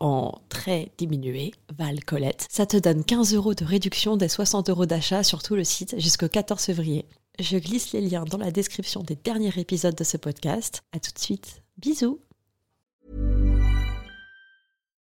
en très diminué, Val Colette. Ça te donne 15 euros de réduction des 60 euros d'achat sur tout le site jusqu'au 14 février. Je glisse les liens dans la description des derniers épisodes de ce podcast. À tout de suite. Bisous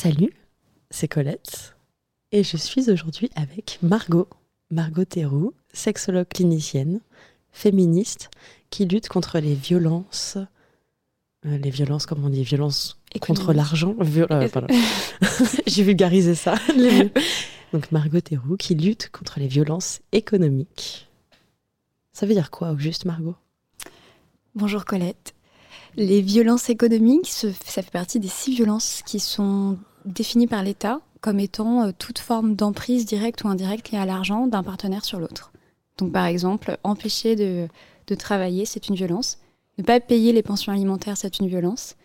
Salut, c'est Colette et je suis aujourd'hui avec Margot, Margot Théroux, sexologue clinicienne, féministe qui lutte contre les violences, euh, les violences comme on dit, violences contre l'argent. Euh, J'ai vulgarisé ça. Donc Margot Théroux qui lutte contre les violences économiques. Ça veut dire quoi au juste Margot? Bonjour Colette. Les violences économiques, ça fait partie des six violences qui sont définies par l'État comme étant euh, toute forme d'emprise directe ou indirecte liée à l'argent d'un partenaire sur l'autre. Donc par exemple, empêcher de, travailler, c'est une violence. Ne pas payer les pensions alimentaires, c'est une violence.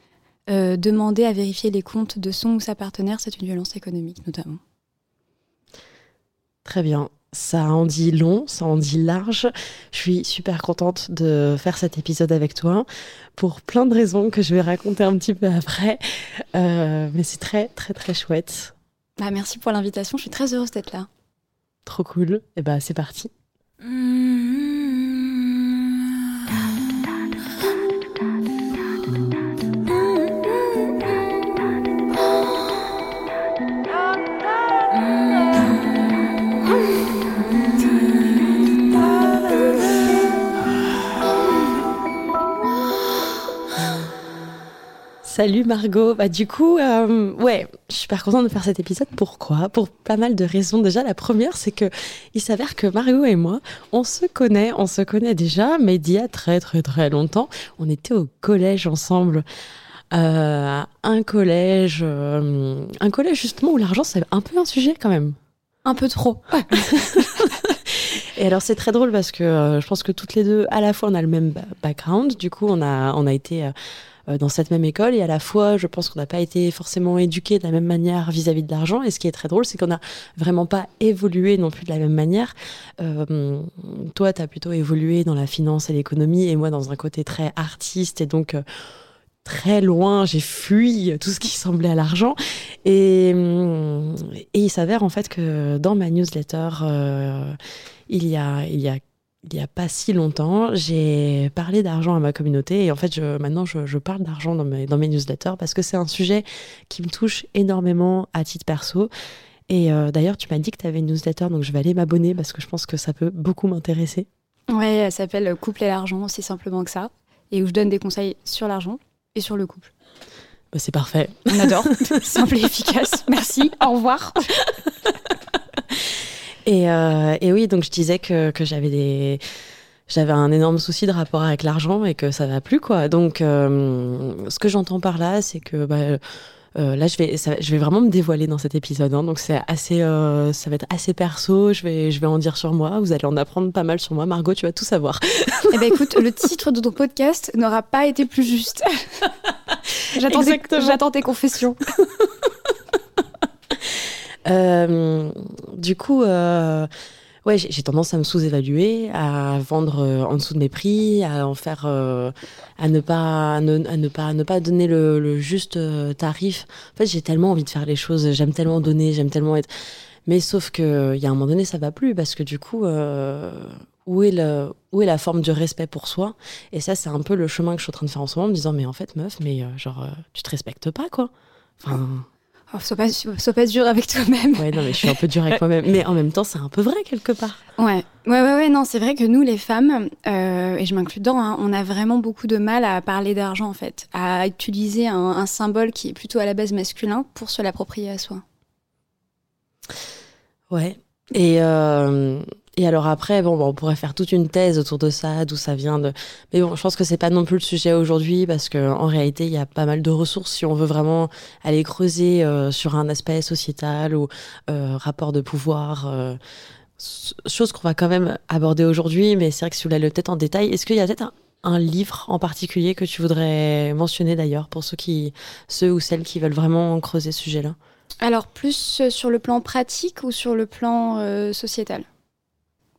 Euh, demander à vérifier les comptes de son ou sa partenaire, c'est une violence économique notamment. Très bien ça en dit long, ça en dit large. Je suis super contente de faire cet épisode avec toi pour plein de raisons que je vais raconter un petit peu après. Euh, mais c'est très, très, très chouette. Bah, merci pour l'invitation. Je suis très heureuse d'être là. Trop cool. Et eh bah, c'est parti. Salut Margot. Bah du coup, euh, ouais, je suis super contente de faire cet épisode. Pourquoi? Pour pas mal de raisons. Déjà, la première, c'est que il s'avère que Margot et moi, on se connaît, on se connaît déjà, mais d'il y a très très très longtemps, on était au collège ensemble. Euh, un collège, euh, un collège justement où l'argent c'est un peu un sujet quand même. Un peu trop. Et alors c'est très drôle parce que je pense que toutes les deux, à la fois, on a le même background. Du coup, on a on a été dans cette même école. Et à la fois je pense qu'on n'a pas été forcément éduqué de la même manière vis-à-vis de l'argent. Et ce qui est très drôle c'est qu'on n'a vraiment pas évolué non plus de la même manière. Euh, toi tu as plutôt évolué dans la finance et l'économie et moi dans un côté très artiste. Et donc euh, très loin, j'ai fui tout ce qui semblait à l'argent. Et il s'avère en fait que dans ma newsletter, il, y a, il y a il n'y a pas si longtemps, j'ai parlé d'argent à ma communauté et en fait, je, maintenant, je, parle d'argent dans mes, dans mes newsletters parce que c'est un sujet qui me touche énormément à titre perso. Et euh, d'ailleurs, tu m'as dit que tu avais une newsletter, donc je vais aller m'abonner parce que je pense que ça peut beaucoup m'intéresser. Ouais, elle s'appelle Couple et l'argent, aussi simplement que ça, et où je donne des conseils sur l'argent et sur le couple. Bah, c'est parfait. On adore. Simple et efficace. Merci. Au revoir. Et, euh, et, oui, donc je disais que, que j'avais des j'avais un énorme souci de rapport avec l'argent et que ça va plus quoi. Donc euh, ce que j'entends par là, c'est que bah, euh, là je vais je vais vraiment me dévoiler dans cet épisode. Hein, donc c'est assez euh, ça va être assez perso. Je vais je vais en dire sur moi. Vous allez en apprendre pas mal sur moi. Margot, tu vas tout savoir. Eh ben écoute, le titre de ton podcast n'aura pas été plus juste. J'attends tes confessions. Euh, du coup, euh, Ouais, j'ai tendance à me sous-évaluer, à vendre euh, en dessous de mes prix, à en faire, à ne pas, à ne, pas, à ne pas donner le, juste tarif. En fait, j'ai tellement envie de faire les choses, j'aime tellement donner, j'aime tellement être. Mais sauf que, il y a un moment donné, ça va plus parce que du coup, où est le, où est la forme du respect pour soi? Et ça, c'est un peu le chemin que je suis en train de faire en ce moment, en me disant, mais en fait, meuf, mais genre, tu te respectes pas, quoi. Enfin. Oh, sois, pas, sois pas dur avec toi-même. Ouais, non, mais je suis un peu dure avec moi-même. Mais en même temps, c'est un peu vrai quelque part. Ouais, ouais, ouais, ouais, non, c'est vrai que nous, les femmes, euh, et je m'inclus dedans, hein, on a vraiment beaucoup de mal à parler d'argent, en fait, à utiliser un, un symbole qui est plutôt à la base masculin pour se l'approprier à soi. Ouais. Et, euh, et alors après, bon, bon, on pourrait faire toute une thèse autour de ça, d'où ça vient. De... Mais bon, je pense que c'est pas non plus le sujet aujourd'hui parce que en réalité, il y a pas mal de ressources si on veut vraiment aller creuser euh, sur un aspect sociétal ou euh, rapport de pouvoir. euh, chose qu'on va quand même aborder aujourd'hui, mais c'est vrai que si vous l'avez peut-être en détail, est-ce qu'il y a peut-être un, un livre en particulier que tu voudrais mentionner d'ailleurs pour ceux qui, ceux ou celles qui veulent vraiment creuser ce sujet-là? Alors, plus sur le plan pratique ou sur le plan sociétal?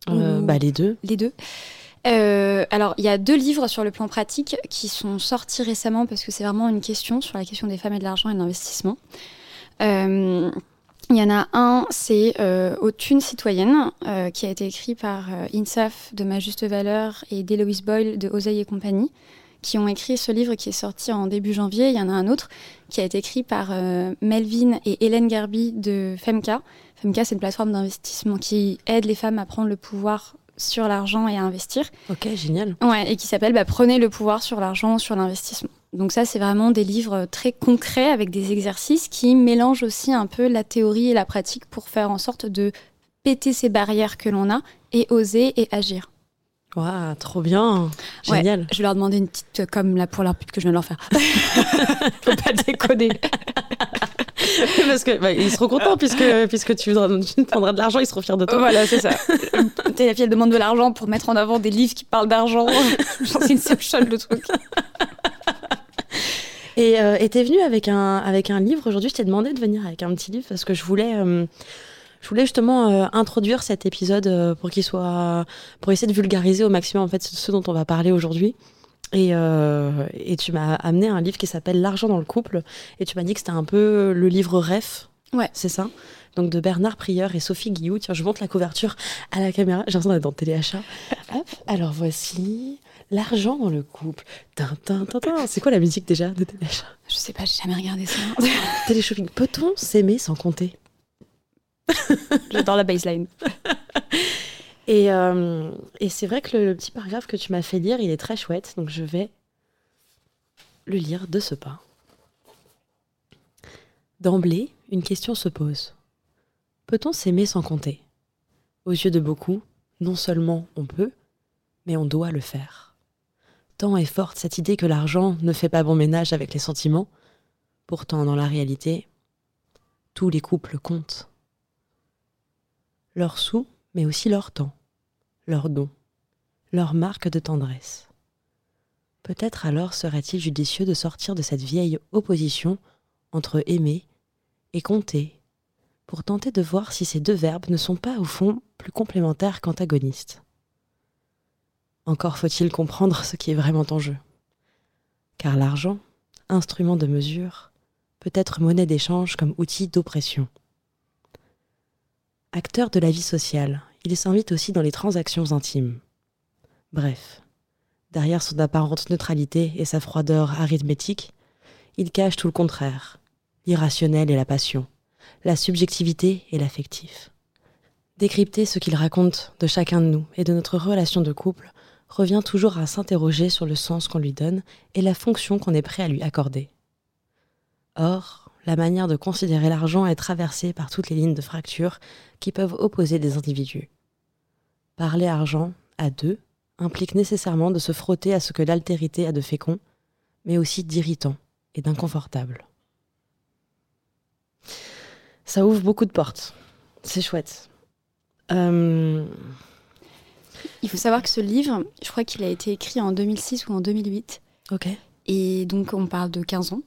Euh, Bah les deux. Les deux. Euh, alors, il y a deux livres sur le plan pratique qui sont sortis récemment parce que c'est vraiment une question sur la question des femmes et de l'argent et de l'investissement. Euh, il y en a un, c'est euh, Aux thunes citoyennes, euh, qui a été écrit par euh, Insaf de Ma Juste Valeur et d'Héloïse Boyle de Oseille et compagnie, qui ont écrit ce livre qui est sorti en début janvier. Il y en a un autre qui a été écrit par Melvin et Hélène Garby de Femca. C'est une plateforme d'investissement qui aide les femmes à prendre le pouvoir sur l'argent et à investir. Ok, génial. Ouais, et qui s'appelle bah, Prenez le pouvoir sur l'argent, sur l'investissement. Donc ça, c'est vraiment des livres très concrets avec des exercices qui mélangent aussi un peu la théorie et la pratique pour faire en sorte de péter ces barrières que l'on a et oser et agir. Waouh, trop bien. Ouais. Génial. Je vais leur demander une petite, euh, comme là pour leur pub que je viens de leur faire. Faut pas déconner. Parce que bah, ils seront contents puisque, puisque tu, tu prendras de l'argent, ils seront fiers de toi. Voilà, c'est ça. T'es la fille, elle demande de l'argent pour mettre en avant des livres qui parlent d'argent. C'est une Inception, le truc. Et euh, et t'es venu avec un, avec un livre aujourd'hui. Je t'ai demandé de venir avec un petit livre parce que je voulais, euh, je voulais justement euh, introduire cet épisode euh, pour qu'il soit, pour essayer de vulgariser au maximum en fait ce dont on va parler aujourd'hui. Et, euh, et tu m'as amené un livre qui s'appelle L'argent dans le couple. Et tu m'as dit que c'était un peu le livre ref. Ouais. C'est ça? Donc de Bernard Prieur et Sophie Guillou. Tiens, je monte la couverture à la caméra. J'ai l'impression d'être dans téléachat. Hop. Alors voici L'argent dans le couple. C'est quoi la musique déjà de téléachat Je sais pas, j'ai jamais regardé ça. Téléshopping. Peut-on s'aimer sans compter? J'adore la baseline. Et, euh, et c'est vrai que le, le petit paragraphe que tu m'as fait lire, il est très chouette. Donc je vais le lire de ce pas. D'emblée, une question se pose. Peut-on s'aimer sans compter? Aux yeux de beaucoup, non seulement on peut, mais on doit le faire. Tant est forte cette idée que l'argent ne fait pas bon ménage avec les sentiments. Pourtant, dans la réalité, tous les couples comptent. Leurs sous, mais aussi leur temps, leurs dons, leur marque de tendresse. Peut-être alors serait-il judicieux de sortir de cette vieille opposition entre aimer et compter, pour tenter de voir si ces deux verbes ne sont pas au fond plus complémentaires qu'antagonistes. Encore faut-il comprendre ce qui est vraiment en jeu. Car l'argent, instrument de mesure, peut être monnaie d'échange comme outil d'oppression. Acteur de la vie sociale, il s'invite aussi dans les transactions intimes. Bref, derrière son apparente neutralité et sa froideur arithmétique, il cache tout le contraire, l'irrationnel et la passion, la subjectivité et l'affectif. Décrypter ce qu'il raconte de chacun de nous et de notre relation de couple revient toujours à s'interroger sur le sens qu'on lui donne et la fonction qu'on est prêt à lui accorder. Or, la manière de considérer l'argent est traversée par toutes les lignes de fracture qui peuvent opposer des individus. Parler argent à deux implique nécessairement de se frotter à ce que l'altérité a de fécond, mais aussi d'irritant et d'inconfortable. Ça ouvre beaucoup de portes. C'est chouette. Euh, Il faut savoir que ce livre, je crois qu'il a été écrit en 2006 ou en 2008. ok. Et donc, on parle de 15 ans.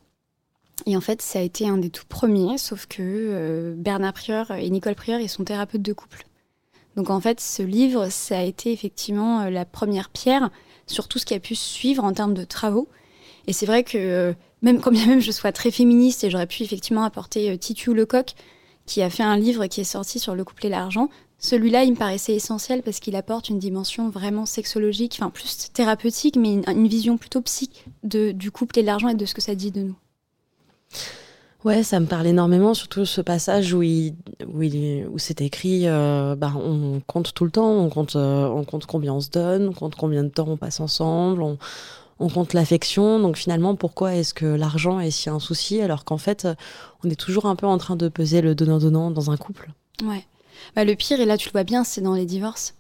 Et en fait, ça a été un des tout premiers, sauf que euh, Bernard Prieur et Nicole Prieur, ils sont thérapeutes de couple. Donc en fait, ce livre, ça a été effectivement euh, la première pierre sur tout ce qui a pu suivre en termes de travaux. Et c'est vrai que euh, même quand bien même je sois très féministe et j'aurais pu effectivement apporter euh, Titu Lecoq, qui a fait un livre qui est sorti sur le couple et l'argent, celui-là, il me paraissait essentiel parce qu'il apporte une dimension vraiment sexologique, enfin plus thérapeutique, mais une, vision plutôt psychique du couple et de l'argent et de ce que ça dit de nous. Ouais, ça me parle énormément, surtout ce passage où, où, c'est écrit euh, bah, on compte tout le temps, on compte, euh, on compte combien on se donne, on compte combien de temps on passe ensemble, on, on compte l'affection. Donc finalement, pourquoi est-ce que l'argent est si un souci alors qu'en fait, on est toujours un peu en train de peser le donnant-donnant dans un couple? Ouais. Bah, le pire, et là tu le vois bien, c'est dans les divorces.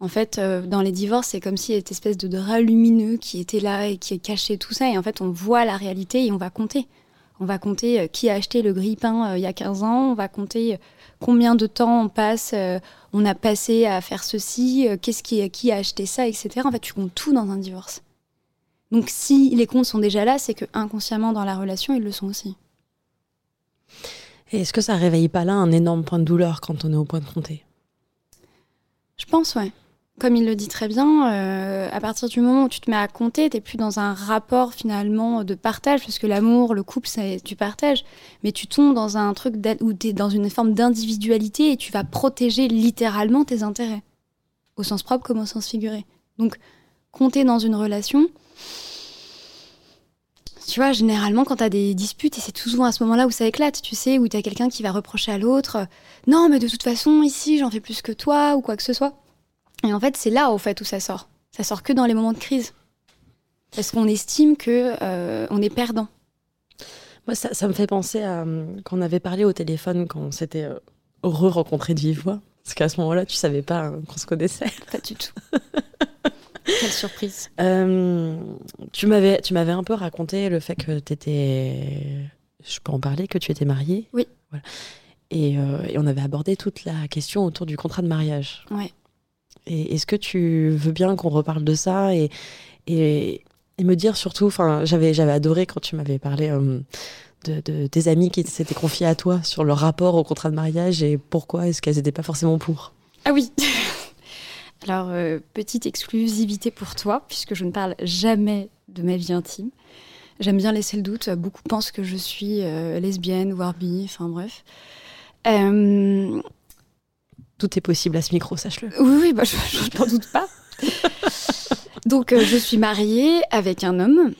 En fait, euh, dans les divorces, c'est comme s'il y avait cette espèce de drap lumineux qui était là et qui cachait tout ça. Et en fait, on voit la réalité et on va compter. On va compter euh, qui a acheté le grille-pain euh, il y a 15 ans, on va compter euh, combien de temps on passe, on a passé à faire ceci, qu'est-ce qui, qui a acheté ça, etc. En fait, tu comptes tout dans un divorce. Donc si les comptes sont déjà là, c'est que inconsciemment dans la relation, ils le sont aussi. Et est-ce que ça réveille pas là un énorme point de douleur quand on est au point de compter? Je pense, ouais comme il le dit très bien, euh, à partir du moment où tu te mets à compter, tu n'es plus dans un rapport finalement de partage, parce que l'amour, le couple, c'est du partage, mais tu tombes dans un truc où dans une forme d'individualité et tu vas protéger littéralement tes intérêts, au sens propre comme au sens figuré. Donc, compter dans une relation, tu vois, généralement, quand tu as des disputes, et c'est souvent à ce moment-là où ça éclate, tu sais, où tu as quelqu'un qui va reprocher à l'autre Non, mais de toute façon, ici, j'en fais plus que toi, ou quoi que ce soit. Et en fait, c'est là, au fait, où ça sort. Ça sort que dans les moments de crise. Parce qu'on estime que euh, on est perdant. Moi, ça, me fait penser à euh, quand on avait parlé au téléphone, quand on s'était euh, heureux rencontré de vive voix. Parce qu'à ce moment-là, tu savais pas hein, qu'on se connaissait. Pas du tout. Quelle surprise. tu m'avais, tu m'avais un peu raconté le fait que tu étais. Je peux en parler, que tu étais mariée? Oui. Et, et, on avait abordé toute la question autour du contrat de mariage. Ouais. Est-ce que tu veux bien qu'on reparle de ça et, et, me dire surtout, enfin, j'avais, j'avais adoré quand tu m'avais parlé euh, de, tes amis qui s'étaient confiés à toi sur leur rapport au contrat de mariage et pourquoi est-ce qu'elles n'étaient pas forcément pour? Ah oui Alors, euh, petite exclusivité pour toi, puisque je ne parle jamais de ma vie intime. J'aime bien laisser le doute. Beaucoup pensent que je suis euh, lesbienne, voire bi, enfin bref. Tout est possible à ce micro, sache-le. Oui, oui, bah, je, n'en doute pas. Donc, euh, je suis mariée avec un homme.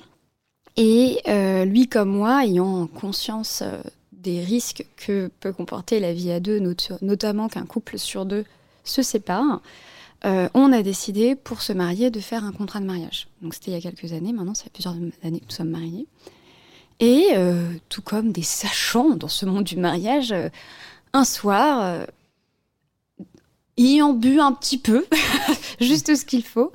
Et euh, lui, comme moi, ayant conscience euh, des risques que peut comporter la vie à deux, notamment qu'un couple sur deux se sépare, on a décidé pour se marier de faire un contrat de mariage. Donc c'était il y a quelques années, maintenant ça fait plusieurs années que nous sommes mariés. Et tout comme des sachants dans ce monde du mariage, un soir, ayant bu un petit peu, juste ce qu'il faut.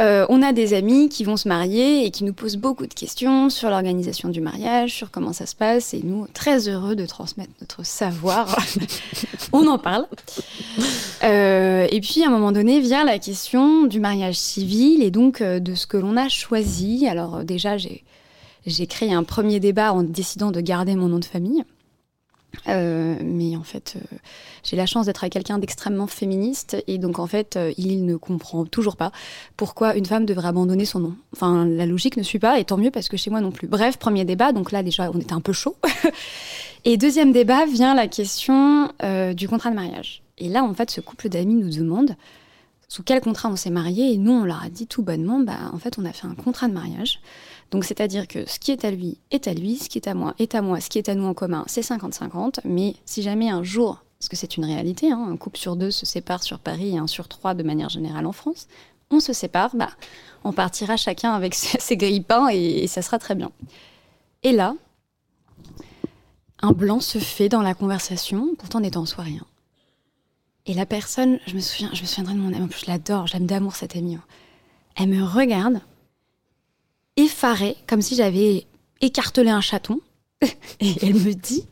Euh, on a des amis qui vont se marier et qui nous posent beaucoup de questions sur l'organisation du mariage, sur comment ça se passe, et nous, très heureux de transmettre notre savoir, on en parle. Euh, et puis, à un moment donné, vient la question du mariage civil et donc euh, de ce que l'on a choisi. Alors déjà, j'ai créé un premier débat en décidant de garder mon nom de famille. Euh, mais en fait, euh, j'ai la chance d'être avec quelqu'un d'extrêmement féministe et donc en fait, euh, il ne comprend toujours pas pourquoi une femme devrait abandonner son nom. Enfin, la logique ne suit pas et tant mieux parce que chez moi non plus. Bref, premier débat, donc là déjà on était un peu chaud. et deuxième débat vient la question du contrat de mariage. Et là, en fait, ce couple d'amis nous demande sous quel contrat on s'est marié et nous on leur a dit tout bonnement, bah en fait on a fait un contrat de mariage. Donc c'est-à-dire que ce qui est à lui est à lui, ce qui est à moi est à moi, ce qui est à nous en commun, c'est 50-50. Mais si jamais un jour, parce que c'est une réalité, hein, un couple sur deux se sépare sur Paris et un sur trois de manière générale en France, on se sépare, bah, on partira chacun avec ses, grippins et, ça sera très bien. Et là, un blanc se fait dans la conversation, pourtant n'étant en soi rien. Et la personne, je me souviens, je me souviendrai de mon ami, en plus je l'adore, j'aime d'amour cette amie. Hein. Elle me regarde effarée, comme si j'avais écartelé un chaton. Et elle me dit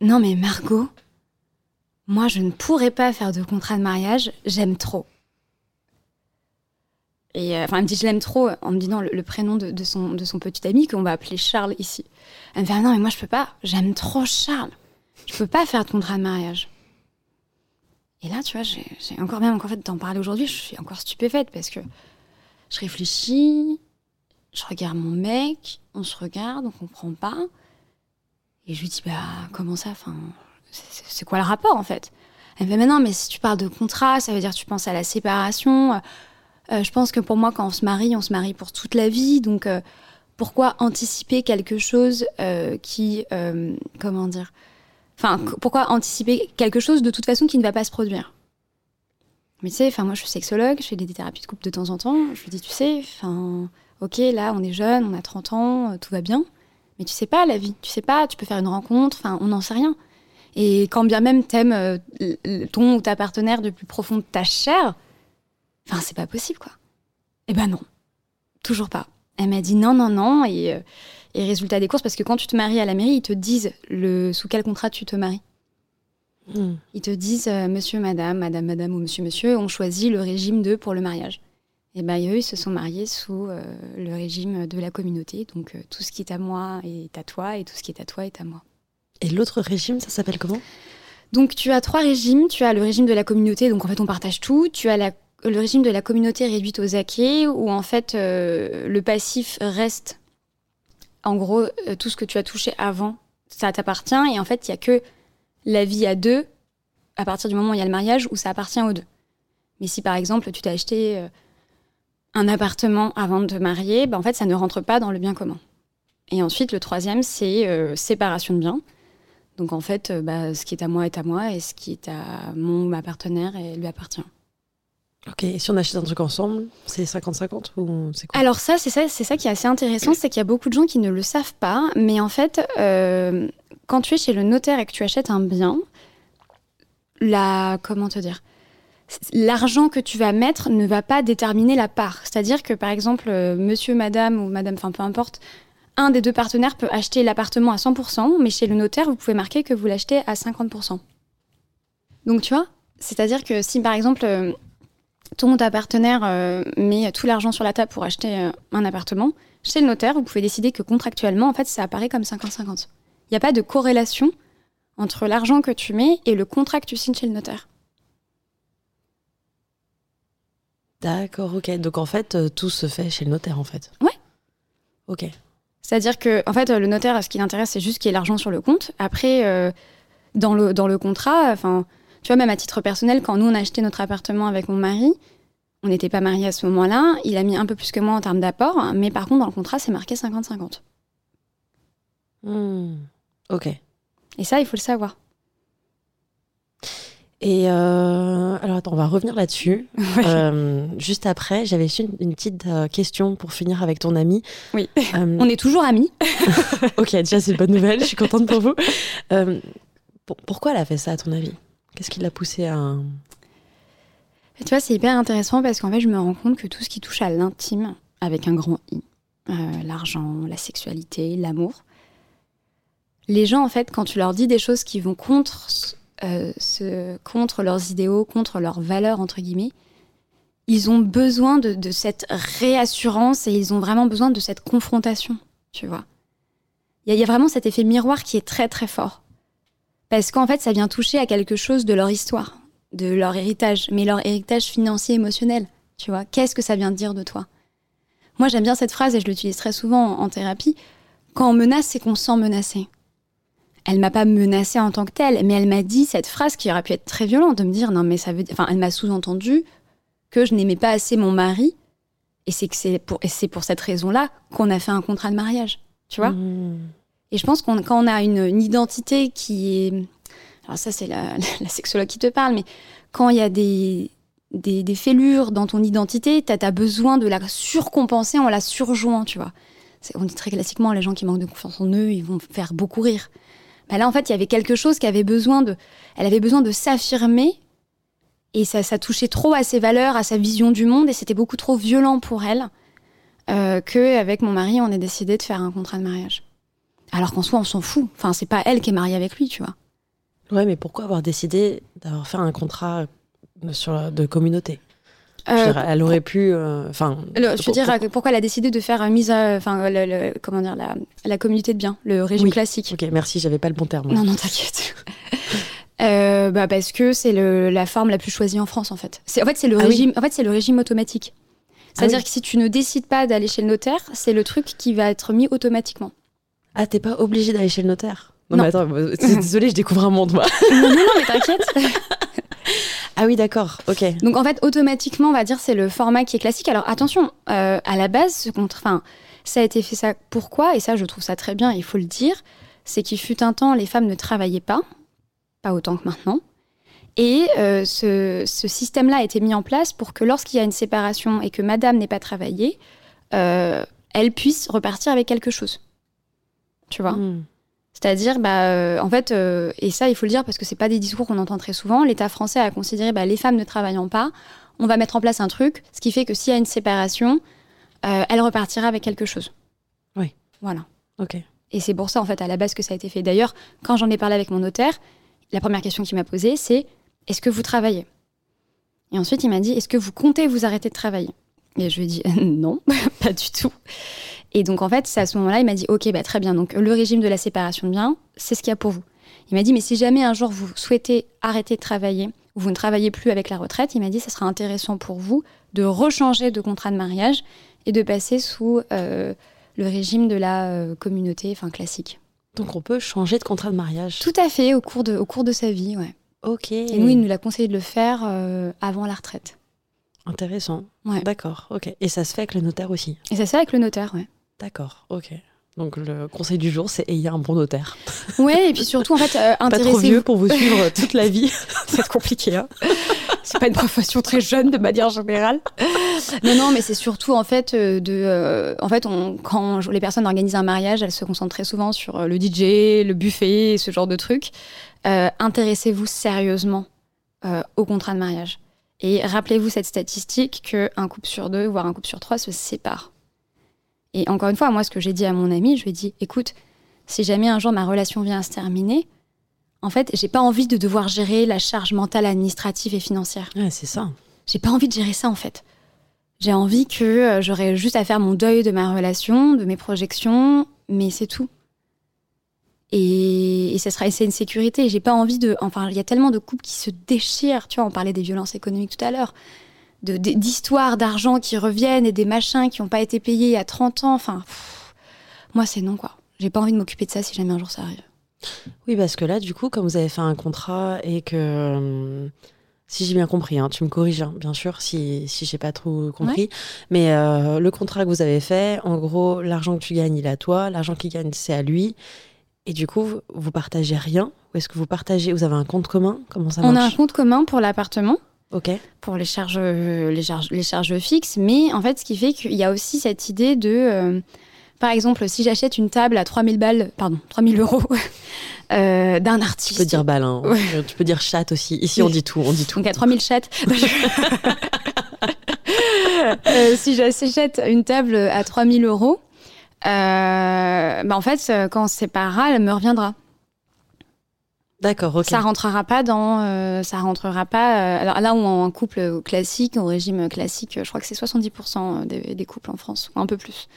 Non, mais Margot, moi, je ne pourrais pas faire de contrat de mariage, j'aime trop. Et euh, enfin, elle me dit je l'aime trop en me disant le, prénom de, son, de son petit ami qu'on va appeler Charles ici. Elle me dit ah non mais moi je peux pas, j'aime trop Charles, je peux pas faire de contrat de mariage. Et là, tu vois, j'ai encore même, en fait, d'en parler aujourd'hui, je suis encore stupéfaite parce que je réfléchis, je regarde mon mec, on se regarde, on comprend pas. Et je lui dis, bah, comment ça Enfin, c'est- quoi le rapport, en fait? Elle me fait, mais non, mais si tu parles de contrat, ça veut dire que tu penses à la séparation. Euh, je pense que pour moi, quand on se marie, on se marie pour toute la vie. Donc, euh, pourquoi anticiper quelque chose euh, qui. comment dire? Enfin, qu- pourquoi anticiper quelque chose de toute façon qui ne va pas se produire? Mais tu sais, moi, je suis sexologue, je fais des thérapies de couple de temps en temps. Je lui dis, tu sais, enfin, ok, là, on est jeune, on a 30 ans, euh, tout va bien. Mais tu sais pas la vie, tu sais pas, tu peux faire une rencontre, enfin, on n'en sait rien. Et quand bien même t'aimes euh, ton ou ta partenaire du plus profond de ta chair, enfin, c'est pas possible, quoi. Eh ben non, toujours pas. Elle m'a dit non, non, non, et, euh, et résultat des courses, parce que quand tu te maries à la mairie, ils te disent le, sous quel contrat tu te maries. Hmm. Ils te disent euh, monsieur, madame, madame, madame ou monsieur, monsieur, on choisit le régime de pour le mariage. Et ben eux, ils se sont mariés sous euh, le régime de la communauté. Donc euh, tout ce qui est à moi est à toi et tout ce qui est à toi est à moi. Et l'autre régime, ça s'appelle comment? Donc tu as trois régimes. Tu as le régime de la communauté, donc en fait on partage tout. Tu as la- le régime de la communauté réduite aux acquis, où en fait euh, le passif reste, en gros, tout ce que tu as touché avant, ça t'appartient. Et en fait, il y a que la vie à deux, à partir du moment où il y a le mariage, où ça appartient aux deux. Mais si par exemple tu t'as acheté un appartement avant de te marier, bah, en fait ça ne rentre pas dans le bien commun. Et ensuite, le troisième, c'est euh, séparation de biens. Donc en fait, euh, bah, ce qui est à moi est à moi et ce qui est à mon ma partenaire elle lui appartient. Ok, et si on achète un truc ensemble, c'est 50-50 ou c'est quoi? Alors ça, c'est ça, c'est ça qui est assez intéressant, c'est qu'il y a beaucoup de gens qui ne le savent pas, mais en fait, euh, quand tu es chez le notaire et que tu achètes un bien, la comment te dire, l'argent que tu vas mettre ne va pas déterminer la part. C'est-à-dire que par exemple, euh, Monsieur, Madame ou Madame, enfin peu importe. Un des deux partenaires peut acheter l'appartement à 100%, mais chez le notaire, vous pouvez marquer que vous l'achetez à 50%. Donc tu vois, c'est-à-dire que si par exemple euh, ton partenaire euh, met tout l'argent sur la table pour acheter un appartement, chez le notaire, vous pouvez décider que contractuellement, en fait, ça apparaît comme 50-50. Il n'y a pas de corrélation entre l'argent que tu mets et le contrat que tu signes chez le notaire. D'accord, ok. Donc en fait, euh, tout se fait chez le notaire en fait. Ouais. Ok. C'est-à-dire que, en fait, le notaire, ce qui l'intéresse, c'est juste qu'il y ait l'argent sur le compte. Après, euh, dans, le, dans le contrat, enfin, tu vois, même à titre personnel, quand nous, on a acheté notre appartement avec mon mari, on n'était pas mariés à ce moment-là. Il a mis un peu plus que moi en termes d'apport, mais par contre, dans le contrat, c'est marqué 50-50. Hmm. Ok. Et ça, il faut le savoir. Et euh, alors attends, on va revenir là-dessus. Euh, juste après, j'avais une, une petite euh, question pour finir avec ton ami. Oui. On est toujours amis. ok, déjà c'est une bonne nouvelle, je suis contente pour vous. Pour- pourquoi elle a fait ça à ton avis? Qu'est-ce qui l'a poussé à... Tu vois, c'est hyper intéressant parce qu'en fait, je me rends compte que tout ce qui touche à l'intime, avec un grand I, l'argent, la sexualité, l'amour, les gens, en fait, quand tu leur dis des choses qui vont contre, euh, contre leurs idéaux, contre leurs valeurs, entre guillemets, ils ont besoin de, cette réassurance et ils ont vraiment besoin de cette confrontation, tu vois. Il y, a- vraiment cet effet miroir qui est très, très fort. Parce qu'en fait, ça vient toucher à quelque chose de leur histoire de leur héritage, mais leur héritage financier émotionnel. Tu vois, qu'est-ce que ça vient dire de toi? Moi, j'aime bien cette phrase et je l'utilise très souvent en, thérapie. Quand on menace, c'est qu'on se sent menacé. Elle m'a pas menacée en tant que telle, mais elle m'a dit cette phrase qui aurait pu être très violente, de me dire non mais ça veut, dire- enfin, elle m'a sous-entendu que je n'aimais pas assez mon mari, et c'est que c'est pour, et c'est pour cette raison-là qu'on a fait un contrat de mariage. Tu vois Hmm. et je pense qu'on quand on a une, une identité qui est... Alors ça, c'est la, la sexologue qui te parle, mais quand il y a des, des, des fêlures dans ton identité, tu as, besoin de la surcompenser en la surjouant, tu vois. On dit très classiquement, les gens qui manquent de confiance en eux, ils vont faire beaucoup rire. Bah là, en fait, il y avait quelque chose qui avait besoin de... Elle avait besoin de s'affirmer, et ça, ça touchait trop à ses valeurs, à sa vision du monde, et c'était beaucoup trop violent pour elle, euh, qu'avec mon mari, on ait décidé de faire un contrat de mariage. Alors qu'en soi, on s'en fout. Enfin, c'est pas elle qui est mariée avec lui, tu vois. Ouais, mais pourquoi avoir décidé d'avoir fait un contrat de communauté? Euh, dire, Elle aurait pu... euh, Enfin, je veux dire, pour- euh, pourquoi elle a décidé de faire mise à, enfin, le, le- comment dire, la, la communauté de biens, le régime Oui. classique? Ok, merci, j'avais pas le bon terme. Non, non, t'inquiète. Euh, bah parce que c'est la forme la plus choisie en France en fait. C'est en fait c'est le Ah oui. régime. En fait c'est le régime automatique. C'est-à-dire Ah oui. que si tu ne décides pas d'aller chez le notaire, c'est le truc qui va être mis automatiquement. Ah, t'es pas obligé d'aller chez le notaire? Non, Non. mais attends, désolée, je découvre un monde, moi. non, non, non, mais t'inquiète. Ah oui, d'accord, ok. Donc en fait, automatiquement, on va dire c'est le format qui est classique. Alors attention, euh, à la base, ce contre, enfin, ça a été fait ça. Pourquoi? Et ça, je trouve ça très bien. Il faut le dire. C'est qu'il fut un temps, les femmes ne travaillaient pas, pas autant que maintenant. Et euh, ce, ce système-là a été mis en place pour que lorsqu'il y a une séparation et que Madame n'ait pas travaillé, euh, elle puisse repartir avec quelque chose. Tu vois? Hmm. C'est-à-dire, bah, euh, en fait, euh, et ça, il faut le dire parce que c'est pas des discours qu'on entend très souvent. L'État français a considéré, bah, les femmes ne travaillant pas, on va mettre en place un truc, ce qui fait que s'il y a une séparation, euh, elle repartira avec quelque chose. Oui. Voilà. Ok. Et c'est pour ça, en fait, à la base que ça a été fait. D'ailleurs, quand j'en ai parlé avec mon notaire, la première question qu'il m'a posée, c'est est-ce que vous travaillez? Et ensuite, il m'a dit est-ce que vous comptez vous arrêter de travailler? Et je lui ai dit non, pas du tout. Et donc, en fait, c'est à ce moment-là, il m'a dit ok, bah, très bien. Donc, le régime de la séparation de biens, c'est ce qu'il y a pour vous. Il m'a dit mais si jamais un jour vous souhaitez arrêter de travailler ou vous ne travaillez plus avec la retraite, il m'a dit ça sera intéressant pour vous de rechanger de contrat de mariage et de passer sous euh, le régime de la euh, communauté, enfin classique. Donc on peut changer de contrat de mariage. Tout à fait, au cours de, au cours de sa vie, ouais. Ok. Et nous, il nous l'a conseillé de le faire euh, avant la retraite. Intéressant. Ouais. D'accord, ok. Et ça se fait avec le notaire aussi. Et ça se fait avec le notaire, ouais. D'accord, ok. Donc le conseil du jour, c'est ayez un bon notaire. Ouais, et puis surtout, en fait, euh, Pas trop vieux pour vous suivre toute la vie. C'est compliqué, hein. C'est pas une profession très jeune de manière générale. Non, non, mais c'est surtout en fait euh, de. euh, en fait, on, quand les personnes organisent un mariage, elles se concentrent très souvent sur euh, le DJ, le buffet, ce genre de trucs. Euh, Intéressez-vous sérieusement au contrat de mariage. Et rappelez-vous cette statistique qu'un couple sur deux, voire un couple sur trois, se sépare. Et encore une fois, moi, ce que j'ai dit à mon ami, je lui ai dit écoute, si jamais un jour ma relation vient à se terminer, en fait, j'ai pas envie de devoir gérer la charge mentale, administrative et financière. Ouais, c'est ça. J'ai pas envie de gérer ça en fait. J'ai envie que euh, j'aurais juste à faire mon deuil de ma relation, de mes projections, mais c'est tout. Et, et ça sera, c'est une sécurité. J'ai pas envie de. Enfin, il y a tellement de couples qui se déchirent. Tu vois, on parlait des violences économiques tout à l'heure, de- d'histoires d'argent qui reviennent et des machins qui n'ont pas été payés il y a 30 ans. Enfin, pff, moi c'est non quoi. J'ai pas envie de m'occuper de ça si jamais un jour ça arrive. Oui, parce que là, du coup, comme vous avez fait un contrat et que. euh, si j'ai bien compris, hein, tu me corriges, hein, bien sûr, si, si j'ai pas trop compris. Mais euh, le contrat que vous avez fait, en gros, l'argent que tu gagnes, il est à toi. L'argent qu'il gagne, c'est à lui. Et du coup, vous, partagez rien Ou est-ce que vous partagez Vous avez un compte commun? Comment ça On a un compte commun pour l'appartement. Ok. pour les charges, euh, les charges, les charges fixes, mais en fait, ce qui fait qu'il y a aussi cette idée de, euh, par exemple, si j'achète une table à 3000 balles, pardon, 3000 euros euh, d'un Tu artiste. peux dire balle, hein. Ouais. tu peux dire chat aussi. Ici, on dit tout, on dit tout. Donc à 3000 chattes. Euh, si j'achète une table à 3000 euros, bah en fait, quand on se séparera, elle me reviendra. D'accord, ok. Ça rentrera pas dans, euh, ça rentrera pas. euh, alors là où en couple classique, au régime classique, je crois que c'est 70% des, des couples en France, ou un peu plus.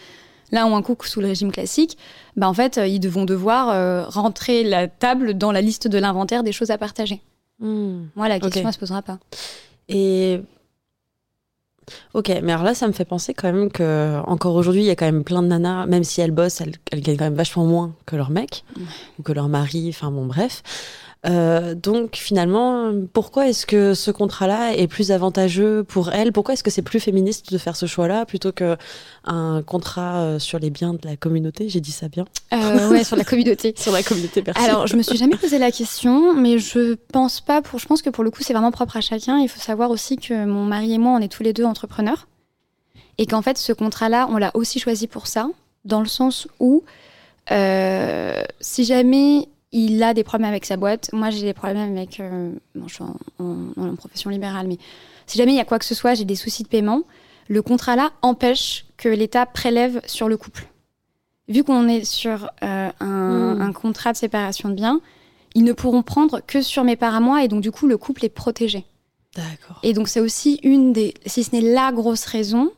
Là où un couple sous le régime classique, bah en fait, euh, ils vont devoir euh, rentrer la table dans la liste de l'inventaire des choses à partager. Hmm. Moi, la question, Ok. elle se posera pas. Et ok, mais alors là, ça me fait penser quand même que encore aujourd'hui, il y a quand même plein de nanas, même si elles bossent, elles, elles gagnent quand même vachement moins que leur mec ou que leur mari. Enfin bon, bref. Euh, donc finalement, pourquoi est-ce que ce contrat-là est plus avantageux pour elles Pourquoi est-ce que c'est plus féministe de faire ce choix-là plutôt que un contrat euh, sur les biens de la communauté? J'ai dit ça bien? Euh, ouais, sur la communauté. Sur la communauté, merci. Alors, je me suis jamais posé la question, mais je pense pas. Pour, je pense que pour le coup, c'est vraiment propre à chacun. Il faut savoir aussi que mon mari et moi, on est tous les deux entrepreneurs, et qu'en fait, ce contrat-là, on l'a aussi choisi pour ça, dans le sens où, euh, si jamais il a des problèmes avec sa boîte, moi j'ai des problèmes avec, euh, bon, je suis en, en- en profession libérale, mais si jamais il y a quoi que ce soit, j'ai des soucis de paiement, le contrat-là empêche que l'État prélève sur le couple. Vu qu'on est sur euh, un, Hmm. un contrat de séparation de biens, ils ne pourront prendre que sur mes parts à moi et donc du coup le couple est protégé. D'accord. Et donc c'est aussi une des, si ce n'est la grosse raison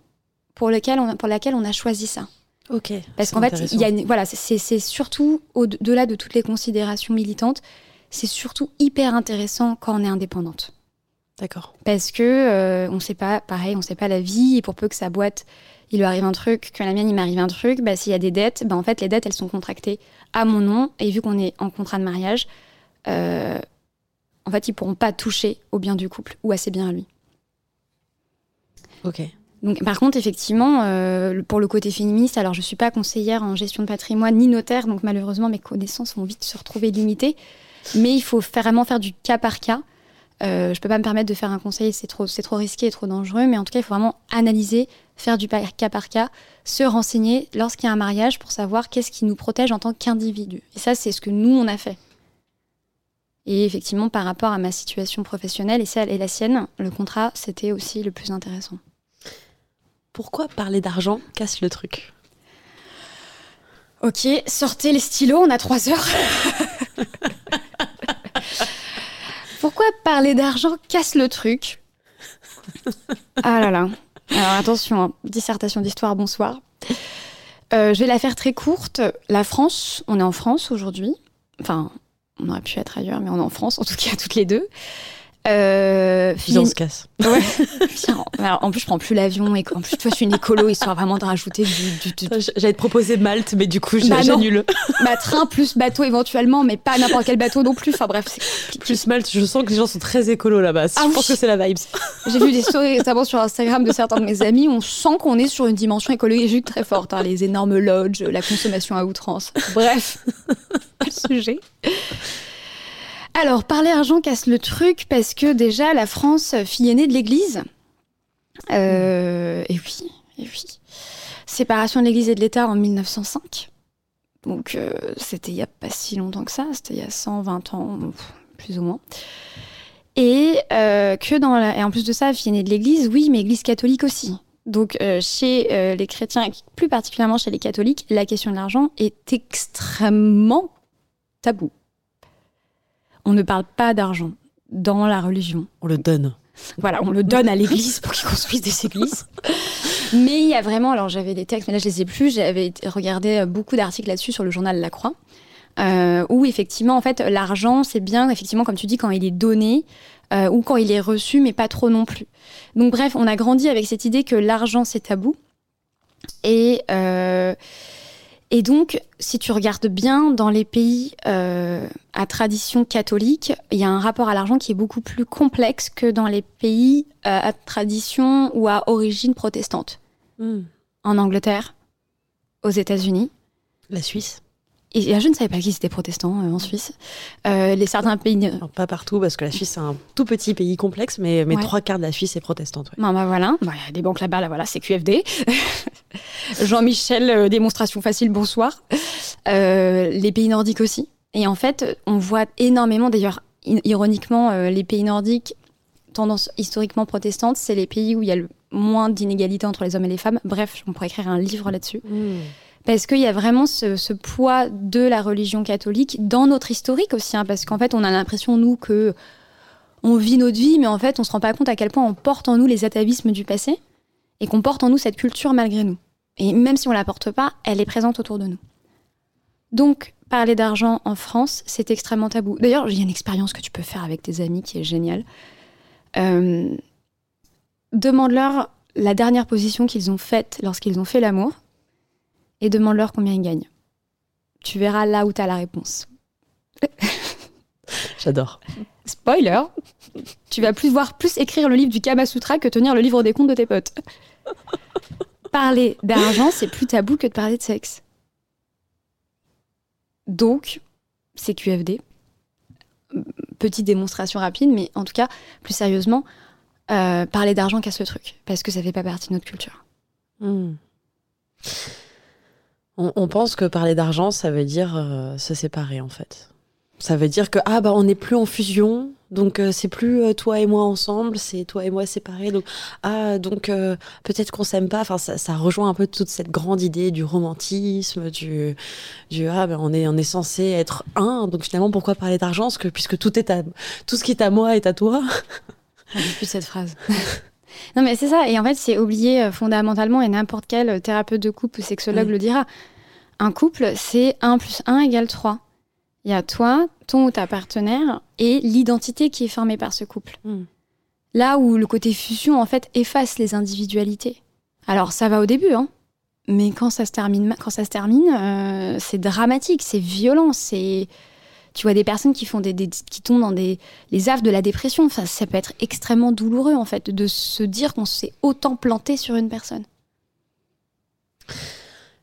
pour, lequel on, pour laquelle on a choisi ça. Ok. Parce qu'en fait, intéressant. il y a une- voilà, c'est- surtout au-delà de toutes les considérations militantes, c'est surtout hyper intéressant quand on est indépendante. D'accord. Parce que euh, on sait pas, pareil, on sait pas la vie, et pour peu que sa boîte, il lui arrive un truc, que la mienne, il m'arrive un truc, bah, s'il y a des dettes, bah, en fait, les dettes, elles sont contractées à mon nom, et vu qu'on est en contrat de mariage, euh, en fait, ils pourront pas toucher au bien du couple ou à ses biens à lui. Ok. Par contre, effectivement, euh, pour le côté féministe, alors je suis pas conseillère en gestion de patrimoine ni notaire, donc malheureusement mes connaissances vont vite se retrouver limitées. Mais il faut vraiment faire du cas par cas. Euh, je peux pas me permettre de faire un conseil, c'est trop, c'est trop risqué et trop dangereux. Mais en tout cas, il faut vraiment analyser, faire du cas par cas, se renseigner lorsqu'il y a un mariage pour savoir qu'est-ce qui nous protège en tant qu'individu. Et ça, c'est ce que nous on a fait. Et effectivement, par rapport à ma situation professionnelle et celle et la sienne, le contrat, c'était aussi le plus intéressant. Pourquoi parler d'argent casse le truc Ok, sortez les stylos, on a trois heures. Pourquoi parler d'argent casse le truc Ah là là. Alors attention, hein, dissertation d'histoire, bonsoir. Euh, je vais la faire très courte. La France, on est en France aujourd'hui. Enfin, on aurait pu être ailleurs, mais on est en France, en tout cas toutes les deux. Euh, Puis on se casse. Ouais. Alors, en plus, je prends plus l'avion et en plus, toi, je suis une écolo, histoire vraiment de rajouter du, du- du- J'allais te proposer Malte, mais du coup, j'ai- Bah j'annule. bah, train plus bateau éventuellement, mais pas n'importe quel bateau non plus. Enfin bref. Plus Malte, je sens que les gens sont très écolos là-bas. Ah je oui. pense que c'est la vibes. J'ai vu des stories récemment sur Instagram de certains de mes amis. On sent qu'on est sur une dimension écologique très forte. hein, les énormes lodges, la consommation à outrance. Bref, pas le sujet. Alors, parler argent casse le truc parce que déjà, la France, fille aînée de l'Église. Euh, et oui, et oui. Séparation de l'Église et de l'État en 1905. Donc, euh, c'était il n'y a pas si longtemps que ça. C'était il y a 120 ans, plus ou moins. Et euh, en plus de ça, fille aînée de l'Église, oui, mais Église catholique aussi. Donc euh, chez euh, les chrétiens, plus particulièrement chez les catholiques, la question de l'argent est extrêmement tabou. On ne parle pas d'argent dans la religion. On le donne. Voilà, on le donne à l'Église pour qu'ils construisent des églises. Mais il y a vraiment, alors j'avais des textes, mais là je les ai plus. J'avais regardé beaucoup d'articles là-dessus sur le journal La Croix, euh, où effectivement, en fait, l'argent, c'est bien, effectivement, comme tu dis, quand il est donné euh, ou quand il est reçu, mais pas trop non plus. Donc bref, on a grandi avec cette idée que l'argent c'est tabou. Et euh, et donc, si tu regardes bien dans les pays euh, à tradition catholique, il y a un rapport à l'argent qui est beaucoup plus complexe que dans les pays euh, à tradition ou à origine protestante. Hmm. En Angleterre, aux États-Unis. La Suisse. Et je ne savais pas qu'ils étaient protestants euh, en Suisse. Euh, les certains pays. Alors, pas partout, parce que la Suisse, c'est un tout petit pays complexe, mais, mais Ouais. trois quarts de la Suisse est protestante. ouais. Bon, bah voilà, Bah, il y a des banques là-bas, là voilà, c'est QFD. Jean-Michel, euh, démonstration facile, bonsoir. Les pays nordiques aussi. Et en fait, on voit énormément, d'ailleurs, ironiquement, les pays nordiques, tendance historiquement protestante, c'est les pays où il y a le moins d'inégalités entre les hommes et les femmes. Bref, on pourrait écrire un livre là-dessus. Hmm. Parce qu'il y a vraiment ce, poids de la religion catholique dans notre historique aussi. hein, parce qu'en fait, on a l'impression, nous, que on vit notre vie, mais en fait, on se rend pas compte à quel point on porte en nous les atavismes du passé et qu'on porte en nous cette culture malgré nous. Et même si on la porte pas, elle est présente autour de nous. Donc, parler d'argent en France, c'est extrêmement tabou. D'ailleurs, il y a une expérience que tu peux faire avec tes amis qui est géniale. Euh, demande-leur la dernière position qu'ils ont faite lorsqu'ils ont fait l'amour et demande-leur combien ils gagnent. Tu verras là où tu as la réponse. J'adore. Spoiler, tu vas plus voir plus écrire le livre du Kama Sutra que tenir le livre des comptes de tes potes. Parler d'argent, c'est plus tabou que de parler de sexe. Donc, c'est QFD. Petite démonstration rapide, mais en tout cas, plus sérieusement, euh, parler d'argent casse le truc, parce que ça fait pas partie de notre culture. Hmm. On, on pense que parler d'argent, ça veut dire euh, se séparer, en fait. Ça veut dire que, ah, bah, on n'est plus en fusion, donc euh, c'est plus euh, toi et moi ensemble, c'est toi et moi séparés. Donc, ah, donc euh, peut-être qu'on s'aime pas. Enfin, ça, ça rejoint un peu toute cette grande idée du romantisme, du, du ah, ben, on est, on est censé être un. Donc finalement, pourquoi parler d'argent? Parce que puisque tout est à, tout ce qui est à moi est à toi. J'ai plus cette phrase. non, mais c'est ça. Et en fait, c'est oublié euh, fondamentalement, et n'importe quel euh, thérapeute de couple ou sexologue Oui. le dira. Un couple, c'est 1 plus 1 égale 3. Il y a toi, ton ou ta partenaire et l'identité qui est formée par ce couple. Hmm. Là où le côté fusion, en fait, efface les individualités. Alors, ça va au début, hein. Mais quand ça se termine, quand ça se termine, euh, c'est dramatique, c'est violent, c'est tu vois des personnes qui font des, des- qui tombent dans des les affres de la dépression. Enfin, ça peut être extrêmement douloureux en fait de se dire qu'on s'est autant planté sur une personne.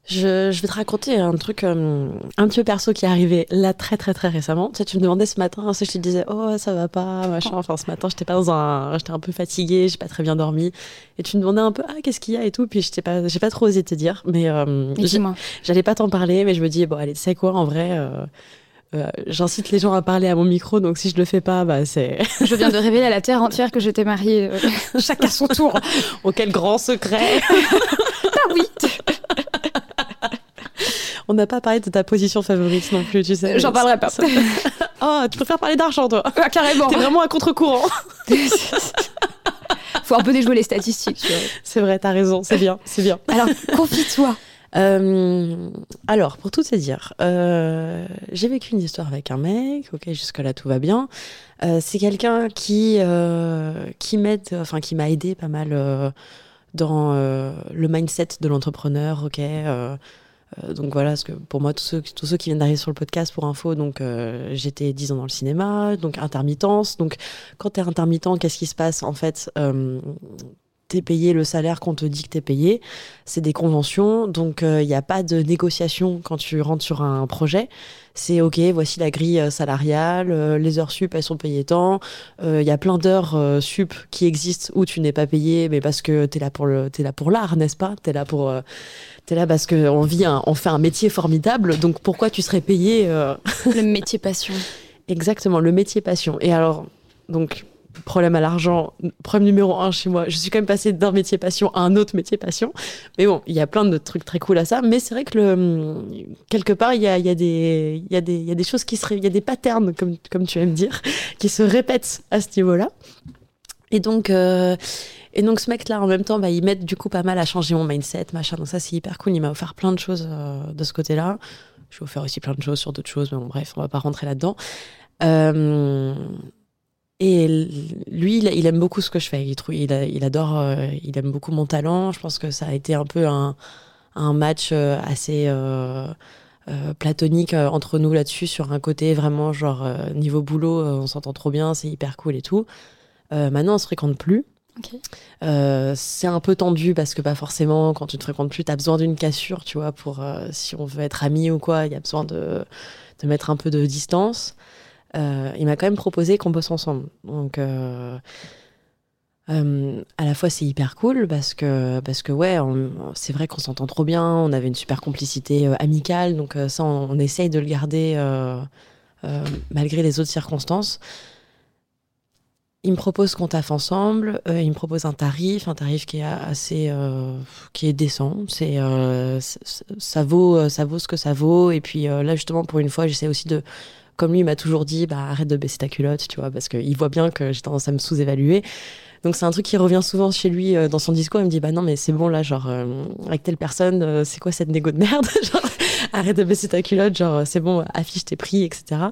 Je, je vais te raconter un truc euh, un petit peu perso qui est arrivé là très très très récemment. Tu sais, tu me demandais ce matin si je te disais oh ça va pas machin. Enfin ce matin j'étais pas dans un, j'étais un peu fatiguée, j'ai pas très bien dormi. Et tu me demandais un peu ah qu'est-ce qu'il y a et tout. Puis j'étais pas, j'ai pas trop osé te dire. Mais euh, j'allais pas t'en parler. Mais je me dis bon allez tu sais quoi en vrai. euh, euh, J'incite les gens à parler à mon micro, donc si je le fais pas, bah c'est Je viens de révéler à la terre entière que j'étais mariée, euh, chacun son tour. oh quel grand secret. Ah oui, On n'a pas parlé de ta position favorite non plus, tu sais. j'en parlerai pas. Oh, tu préfères parler d'argent toi. Ah, carrément. T'es vraiment à contre-courant. Faut un peu déjouer les statistiques. C'est vrai, t'as raison, c'est bien, c'est bien. Alors, confie-toi. Euh, alors, pour tout te dire, euh, j'ai vécu une histoire avec un mec, ok, jusque-là tout va bien. Euh, c'est quelqu'un qui, qui m'aide, enfin qui m'a aidé pas mal dans le mindset de l'entrepreneur, ok. donc voilà, que pour moi, tous ceux, qui viennent d'arriver sur le podcast pour info, donc j'étais 10 ans dans le cinéma, donc intermittence. Donc quand t'es intermittent, qu'est-ce qui se passe En fait, t'es payé le salaire qu'on te dit que t'es payé. C'est des conventions, donc il n'y a pas de négociation quand tu rentres sur un projet. C'est OK, voici la grille euh, salariale, euh, les heures sup, elles sont payées tant. Il y a plein d'heures euh, sup qui existent où tu n'es pas payé, mais parce que t'es là pour le, t'es là pour l'art, n'est-ce pas? T'es là pour, euh, t'es là parce vit, un- on fait un métier formidable. Donc pourquoi tu serais payé euh, Le métier passion. Exactement, le métier passion. Et alors, donc, problème à l'argent, problème numéro un chez moi, je suis quand même passée d'un métier passion à un autre métier passion. Mais bon, il y a plein de trucs très cool à ça. Mais c'est vrai que quelque part, il y a, des- choses qui se, il y a des patterns, comme, tu aimes dire, qui se répètent à ce niveau-là. Et donc, euh, et donc ce mec-là, en même temps, bah, il m'aide du coup pas mal à changer mon mindset, machin. Donc ça, c'est hyper cool. Il m'a offert plein de choses euh, de ce côté-là. Je vais offert aussi plein de choses sur d'autres choses, mais bon, bref, on va pas rentrer là-dedans. Euh, et lui, il, il aime beaucoup ce que je fais. Il, trouve, il, adore, euh, il aime beaucoup mon talent. Je pense que ça a été un peu un, un match euh, assez euh, euh, platonique entre nous là-dessus, sur un côté vraiment genre niveau boulot, on s'entend trop bien, c'est hyper cool et tout. Maintenant, on se fréquente plus. C'est un peu tendu parce que pas forcément, quand tu te fréquentes plus, t'as besoin d'une cassure, tu vois, pour si on veut être amis ou quoi, il y a besoin de, de mettre un peu de distance. Euh, il m'a quand même proposé qu'on bosse ensemble. Donc, euh, euh, à la fois, c'est hyper cool parce que, parce que ouais, c'est vrai qu'on s'entend trop bien, on avait une super complicité amicale, donc ça, on, on essaye de le garder malgré les autres circonstances. Il me propose qu'on taffe ensemble. il me propose un tarif, un tarif qui est assez, qui est décent. C'est, ça vaut, ça vaut ce que ça vaut. Et puis là, justement, pour une fois, j'essaie aussi de, comme lui il m'a toujours dit, bah arrête de baisser ta culotte, tu vois, parce qu'il voit bien que j'ai tendance à me sous-évaluer. Donc c'est un truc qui revient souvent chez lui euh, dans son discours. Il me dit bah non mais c'est bon là, genre euh, avec telle personne, euh, c'est quoi cette négo de merde? Genre arrête de baisser ta culotte, genre c'est bon, affiche tes prix, etc.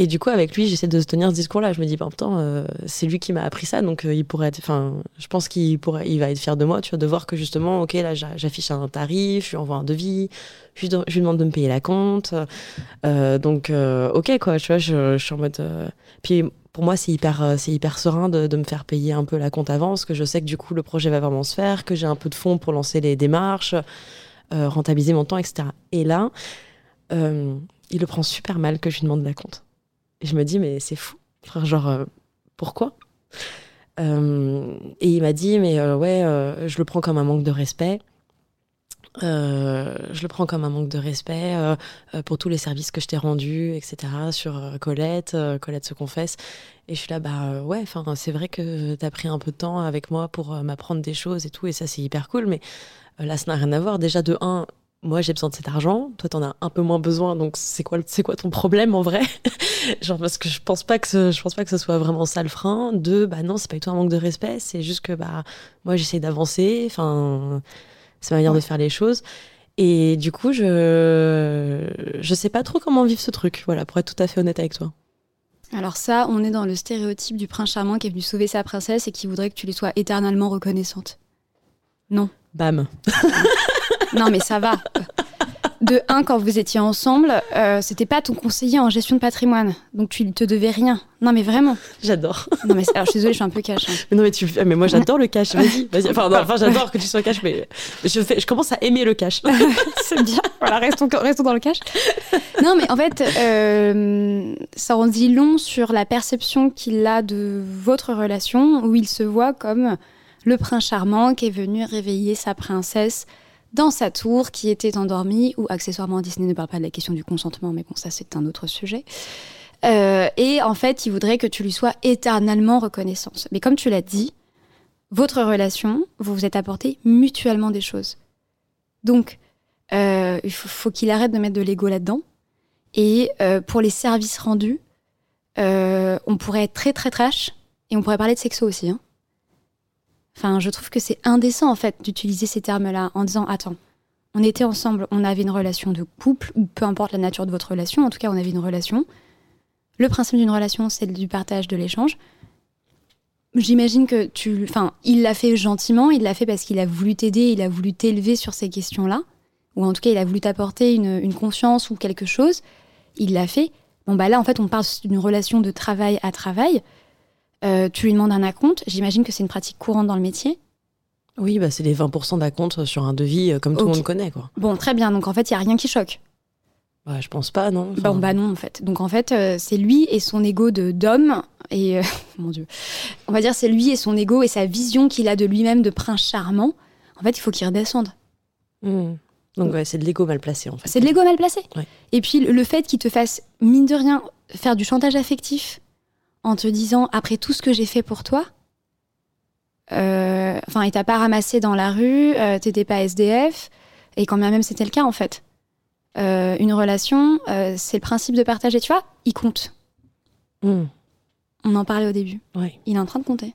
Et du coup, avec lui, j'essaie de tenir ce discours-là. Je me dis, bah, putain, euh, c'est lui qui m'a appris ça, donc euh, il pourrait être. Enfin, je pense qu'il pourrait, il va être fier de moi, tu vois, de voir que justement, ok, là, j'a- j'affiche un tarif, je lui envoie un devis, je lui, demande de me payer la compte. Euh, donc, euh, ok, quoi, tu vois, je, suis en mode. Puis pour moi, c'est hyper, c'est hyper serein de, de me faire payer un peu la compte avance, que je sais que du coup, le projet va vraiment se faire, que j'ai un peu de fonds pour lancer les démarches, rentabiliser mon temps, etc. Et là, il le prend super mal que je lui demande la compte. Et je me dis, mais c'est fou. Enfin, genre, euh, pourquoi? Euh, Et il m'a dit, mais euh, ouais, je le prends comme un manque de respect. Je le prends comme un manque de respect pour tous les services que je t'ai rendus, etc. Sur Colette, Colette se confesse. Et je suis là, bah ouais, c'est vrai que t'as pris un peu de temps avec moi pour m'apprendre des choses et tout, et ça c'est hyper cool. Mais là, ça n'a rien à voir. Déjà de un, moi j'ai besoin de cet argent, toi t'en as un peu moins besoin, donc c'est quoi, c'est quoi ton problème en vrai? Genre parce que je pense pas que ce, je pense pas que ce soit vraiment ça le frein. Deux, bah non, c'est pas du tout un manque de respect, c'est juste que bah moi j'essaie d'avancer, enfin c'est ma manière de faire les choses. Et du coup, je je sais pas trop comment vivre ce truc, voilà, pour être tout à fait honnête avec toi. Alors ça, on est dans le stéréotype du prince charmant qui est venu sauver sa princesse et qui voudrait que tu lui sois éternellement reconnaissante. Non. Bam. non, mais ça va. De un, quand vous étiez ensemble, euh, c'était pas ton conseiller en gestion de patrimoine, donc tu te devais rien. Non, mais vraiment. J'adore. Non, mais alors, je suis désolée, je suis un peu cash. hein. Mais non, mais tu, mais moi j'adore le cash. Vas-y, vas-y. Enfin, non, enfin, j'adore que tu sois cash, mais je fais, je commence à aimer le cash. C'est bien. Voilà, restons, restons dans le cash. Non, mais en fait, euh, ça en dit long sur la perception qu'il a de votre relation, où il se voit comme le prince charmant qui est venu réveiller sa princesse dans sa tour qui était endormie, ou accessoirement Disney ne parle pas de la question du consentement, mais bon, ça c'est un autre sujet. Euh, et en fait, il voudrait que tu lui sois éternellement reconnaissante. Mais comme tu l'as dit, votre relation, vous vous êtes apporté mutuellement des choses. Donc, euh, il faut, qu'il arrête de mettre de l'ego là-dedans. Et euh, pour les services rendus, on pourrait être très très trash et on pourrait parler de sexo aussi. hein. Enfin, je trouve que c'est indécent en fait d'utiliser ces termes-là en disant attends, on était ensemble, on avait une relation de couple ou peu importe la nature de votre relation, en tout cas on avait une relation. Le principe d'une relation, c'est du partage, de l'échange. J'imagine que tu, enfin, il l'a fait gentiment, il l'a fait parce qu'il a voulu t'aider, il a voulu t'élever sur ces questions-là, ou en tout cas il a voulu t'apporter une, une confiance ou quelque chose. Il l'a fait. Bon bah là en fait on parle d'une relation de travail à travail. Euh, tu lui demandes un acompte. J'imagine que c'est une pratique courante dans le métier. Oui, bah c'est les 20% d'acompte sur un devis, euh, comme tout le monde connaît, quoi. Bon, très bien. Donc en fait, il y a rien qui choque. Ouais, je pense pas, non. Bon, bah non, en fait. Donc en fait, euh, c'est lui et son ego de d'homme et mon Dieu, on va dire c'est lui et son ego et sa vision qu'il a de lui-même de prince charmant. En fait, il faut qu'il redescende. hmm. Donc ouais, c'est de l'ego mal placé, en fait. C'est de l'ego mal placé. Ouais. Et puis le fait qu'il te fasse mine de rien faire du chantage affectif en te disant après tout ce que j'ai fait pour toi. euh, Enfin, il t'a pas ramassé dans la rue, euh, t'étais pas SDF, et quand bien même c'était le cas en fait. Euh, une relation, euh, c'est le principe de partager, tu vois, il compte. Hmm. On en parlait au début. Ouais. Il est en train de compter.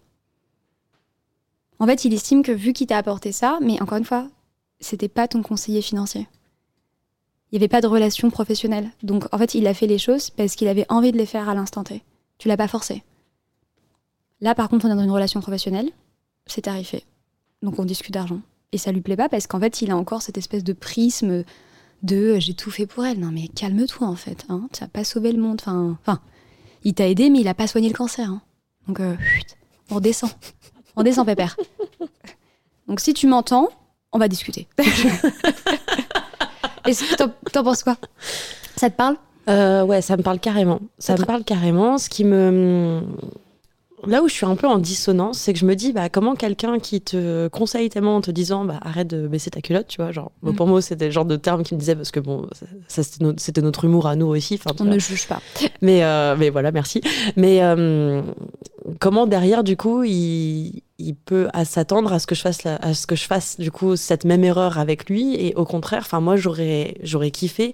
En fait, il estime que vu qu'il t'a apporté ça, mais encore une fois, c'était pas ton conseiller financier. Il n'y avait pas de relation professionnelle. Donc, en fait, il a fait les choses parce qu'il avait envie de les faire à l'instant T. Tu l'as pas forcé. Là, par contre, on est dans une relation professionnelle, c'est tarifé. Donc, on discute d'argent. Et ça lui plaît pas parce qu'en fait, il a encore cette espèce de prisme de euh, j'ai tout fait pour elle. Non, mais calme-toi, en fait. Hein. Tu n'as pas sauvé le monde. Enfin, enfin, il t'a aidé, mais il a pas soigné le cancer. hein. Donc, euh, on redescend. On redescend, pépère. Donc, si tu m'entends, on va discuter. Est-ce que t'en penses quoi? Ça te parle? Euh, ouais, ça me parle carrément. Ça me parle carrément. Ce qui me. Là où je suis un peu en dissonance, c'est que je me dis, bah, comment quelqu'un qui te conseille tellement en te disant, bah, arrête de baisser ta culotte, tu vois, genre, bon, Mm. pour moi, c'était le genre de terme qu'il me disait parce que bon, ça, c'était, notre, c'était notre humour à nous aussi. On ne juge pas. Mais, euh, mais voilà, merci. Mais euh, comment derrière, du coup, il, il peut s'attendre à ce que je fasse, la- à ce que je fasse du coup cette même erreur avec lui? Et au contraire, enfin moi j'aurais, j'aurais kiffé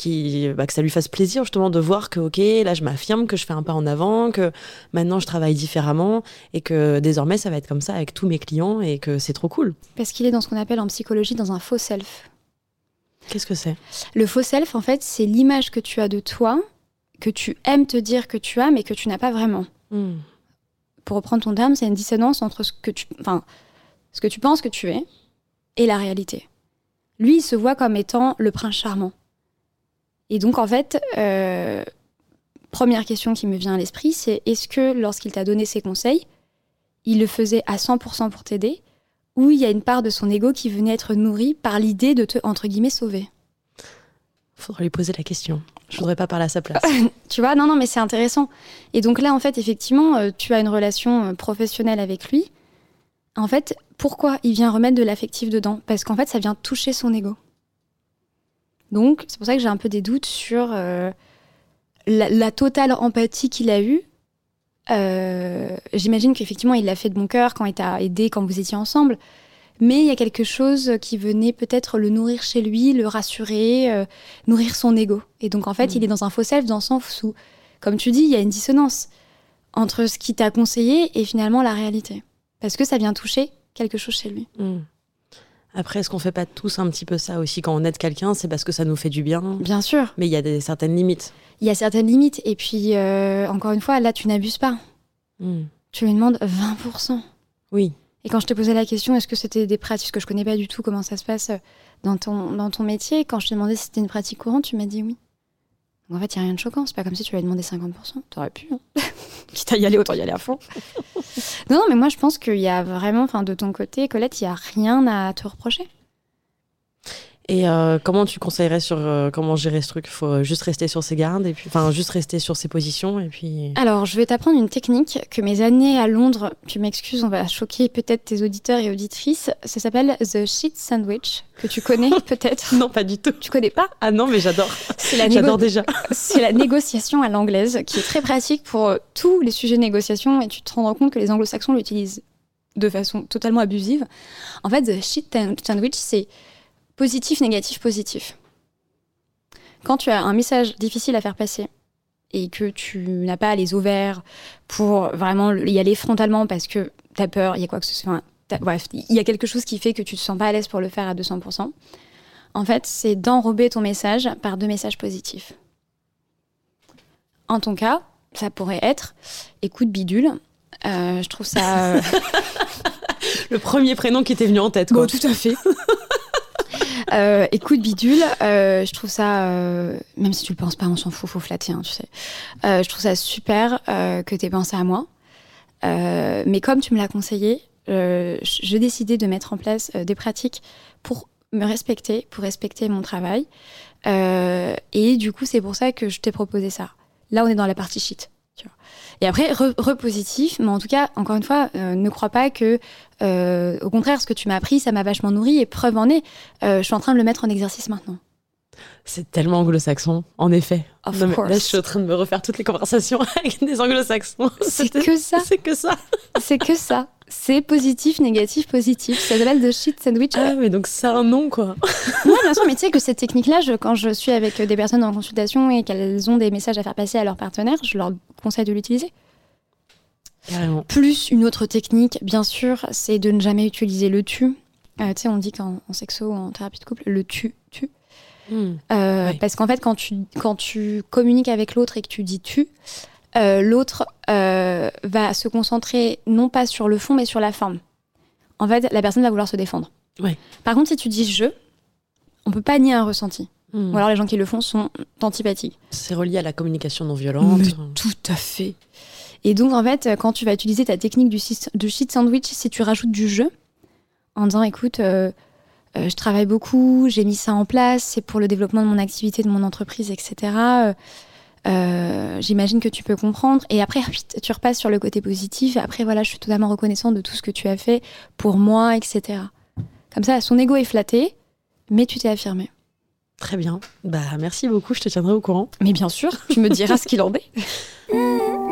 qui, bah, que ça lui fasse plaisir justement de voir que ok, là je m'affirme, que je fais un pas en avant, que maintenant je travaille différemment et que désormais ça va être comme ça avec tous mes clients et que c'est trop cool. Parce qu'il est dans ce qu'on appelle en psychologie dans un faux self. Qu'est-ce que c'est? Le faux self, en fait, c'est l'image que tu as de toi, que tu aimes te dire que tu as, mais que tu n'as pas vraiment. Hmm. Pour reprendre ton terme, c'est une dissonance entre ce que tu, enfin, ce que tu penses que tu es et la réalité. Lui, il se voit comme étant le prince charmant. Et donc, en fait, euh, première question qui me vient à l'esprit, c'est est-ce que lorsqu'il t'a donné ses conseils, il le faisait à 100% pour t'aider, ou il y a une part de son ego qui venait être nourrie par l'idée de te, entre guillemets, sauver? Faudrait lui poser la question. Je voudrais pas parler à sa place. Tu vois, non, non, mais c'est intéressant. Et donc là, en fait, effectivement, euh, tu as une relation euh, professionnelle avec lui. En fait, pourquoi il vient remettre de l'affectif dedans? Parce qu'en fait, ça vient toucher son ego. Donc, c'est pour ça que j'ai un peu des doutes sur euh, la, la totale empathie qu'il a eue. Euh, J'imagine qu'effectivement, il l'a fait de bon cœur quand il t'a aidé, quand vous étiez ensemble. Mais il y a quelque chose qui venait peut-être le nourrir chez lui, le rassurer, euh, nourrir son ego. Et donc, en fait, Mm. il est dans un faux self dans le sens où, comme tu dis, il y a une dissonance entre ce qu'il t'a conseillé et finalement la réalité. Parce que ça vient toucher quelque chose chez lui. Hmm. Après, est-ce qu'on fait pas tous un petit peu ça aussi quand on aide quelqu'un C'est parce que ça nous fait du bien. Bien sûr. Mais il y a des, certaines limites. Il y a certaines limites. Et puis, euh, encore une fois, là, tu n'abuses pas. Hmm. Tu lui demandes 20%. Oui. Et quand je t'ai posé la question, est-ce que c'était des pratiques, que je connais pas du tout comment ça se passe euh, dans ton, dans ton métier, quand je t'ai demandé si c'était une pratique courante, tu m'as dit oui. Donc en fait, il n'y a rien de choquant. C'est pas comme si tu lui avais demandé 50%. T'aurais pu. Hein. Quitte à y aller, autant y aller à fond. non, non, mais moi, je pense qu'il y a vraiment, enfin, de ton côté, Colette, il n'y a rien à te reprocher. Et euh, comment tu conseillerais sur euh, comment gérer ce truc? Il faut juste rester sur ses gardes et puis, enfin, juste rester sur ses positions et puis. Alors, je vais t'apprendre une technique que mes années à Londres, tu m'excuses, on va choquer peut-être tes auditeurs et auditrices. Ça s'appelle the shit sandwich que tu connais peut-être. non, pas du tout. Tu connais pas? Ah non, mais j'adore. C'est la J'adore déjà. C'est la négociation à l'anglaise qui est très pratique pour tous les sujets de négociation et tu te rends compte que les anglo-saxons l'utilisent de façon totalement abusive. En fait, the shit sandwich, c'est positif, négatif, positif. Quand tu as un message difficile à faire passer et que tu n'as pas les ovaires pour vraiment y aller frontalement parce que tu as peur, il y a quoi que ce soit, bref, il y a quelque chose qui fait que tu te sens pas à l'aise pour le faire à 200%, en fait, c'est d'enrober ton message par deux messages positifs. En ton cas, ça pourrait être écoute bidule. Euh, je trouve ça. euh, Le premier prénom qui t'est venu en tête. Quoi. tout à fait. Euh, écoute bidule, euh, je trouve ça, euh, même si tu le penses pas, on s'en fout, faut flatter, hein, tu sais. Euh, je trouve ça super euh, que tu aies pensé à moi. Euh, mais comme tu me l'as conseillé, j'ai décidé de mettre en place des pratiques pour me respecter, pour respecter mon travail. Et du coup, c'est pour ça que je t'ai proposé ça. Là, on est dans la partie shit. Et après, re, repositif, mais en tout cas, encore une fois, euh, ne crois pas que, euh, au contraire, ce que tu m'as appris, ça m'a vachement nourri. Et preuve en est, euh, je suis en train de le mettre en exercice maintenant. C'est tellement anglo-saxon, en effet. Of Non, mais course. là, je suis en train de me refaire toutes les conversations avec des anglo-saxons. C'est que ça. C'est que ça. C'est que ça. C'est positif, négatif, positif. Ça s'appelle the shit sandwich. Ah, mais donc c'est un nom, quoi. Oui, bien sûr, mais tu sais que cette technique-là, quand je suis avec des personnes en consultation et qu'elles ont des messages à faire passer à leurs partenaires, je leur conseille de l'utiliser. Carrément. Plus une autre technique, bien sûr, c'est de ne jamais utiliser le tu. Euh, tu sais, on dit qu'en en sexo ou en thérapie de couple, le tu, Hmm. Euh, Oui. Parce qu'en fait, quand tu, quand tu communiques avec l'autre et que tu dis tu, euh, l'autre euh, va se concentrer non pas sur le fond, mais sur la forme. En fait, la personne va vouloir se défendre. Ouais. Par contre, si tu dis je, on peut pas nier un ressenti. Hmm. Ou alors les gens qui le font sont antipathiques. C'est relié à la communication non violente. Tout à fait. Et donc, en fait, quand tu vas utiliser ta technique du, du shit sandwich, si tu rajoutes du jeu, en disant, écoute, euh, euh, je travaille beaucoup, j'ai mis ça en place, c'est pour le développement de mon activité, de mon entreprise, etc. Euh, euh, J'imagine que tu peux comprendre. Et après, tu repasses sur le côté positif. Et après, voilà, je suis totalement reconnaissante de tout ce que tu as fait pour moi, etc. Comme ça, son ego est flatté, mais tu t'es affirmé. Très bien. Bah, merci beaucoup, je te tiendrai au courant. Mais bien sûr, tu me diras ce qu'il en est.